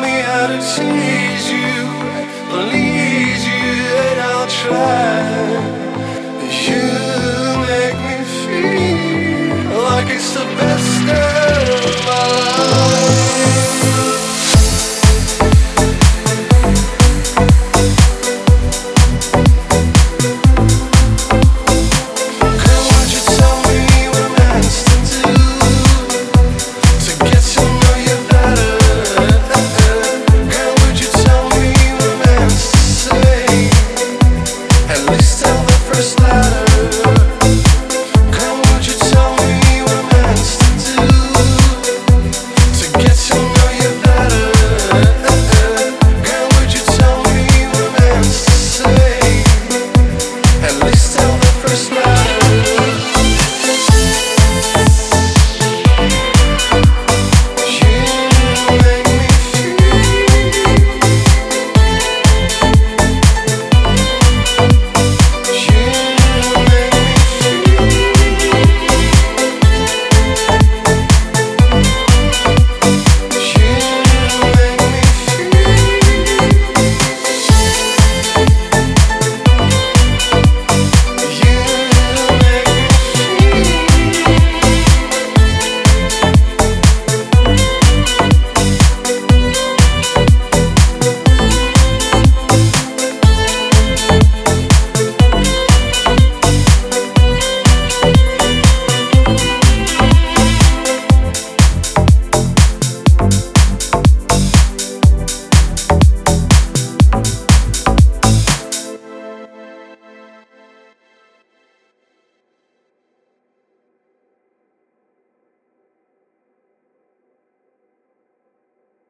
me how to tease.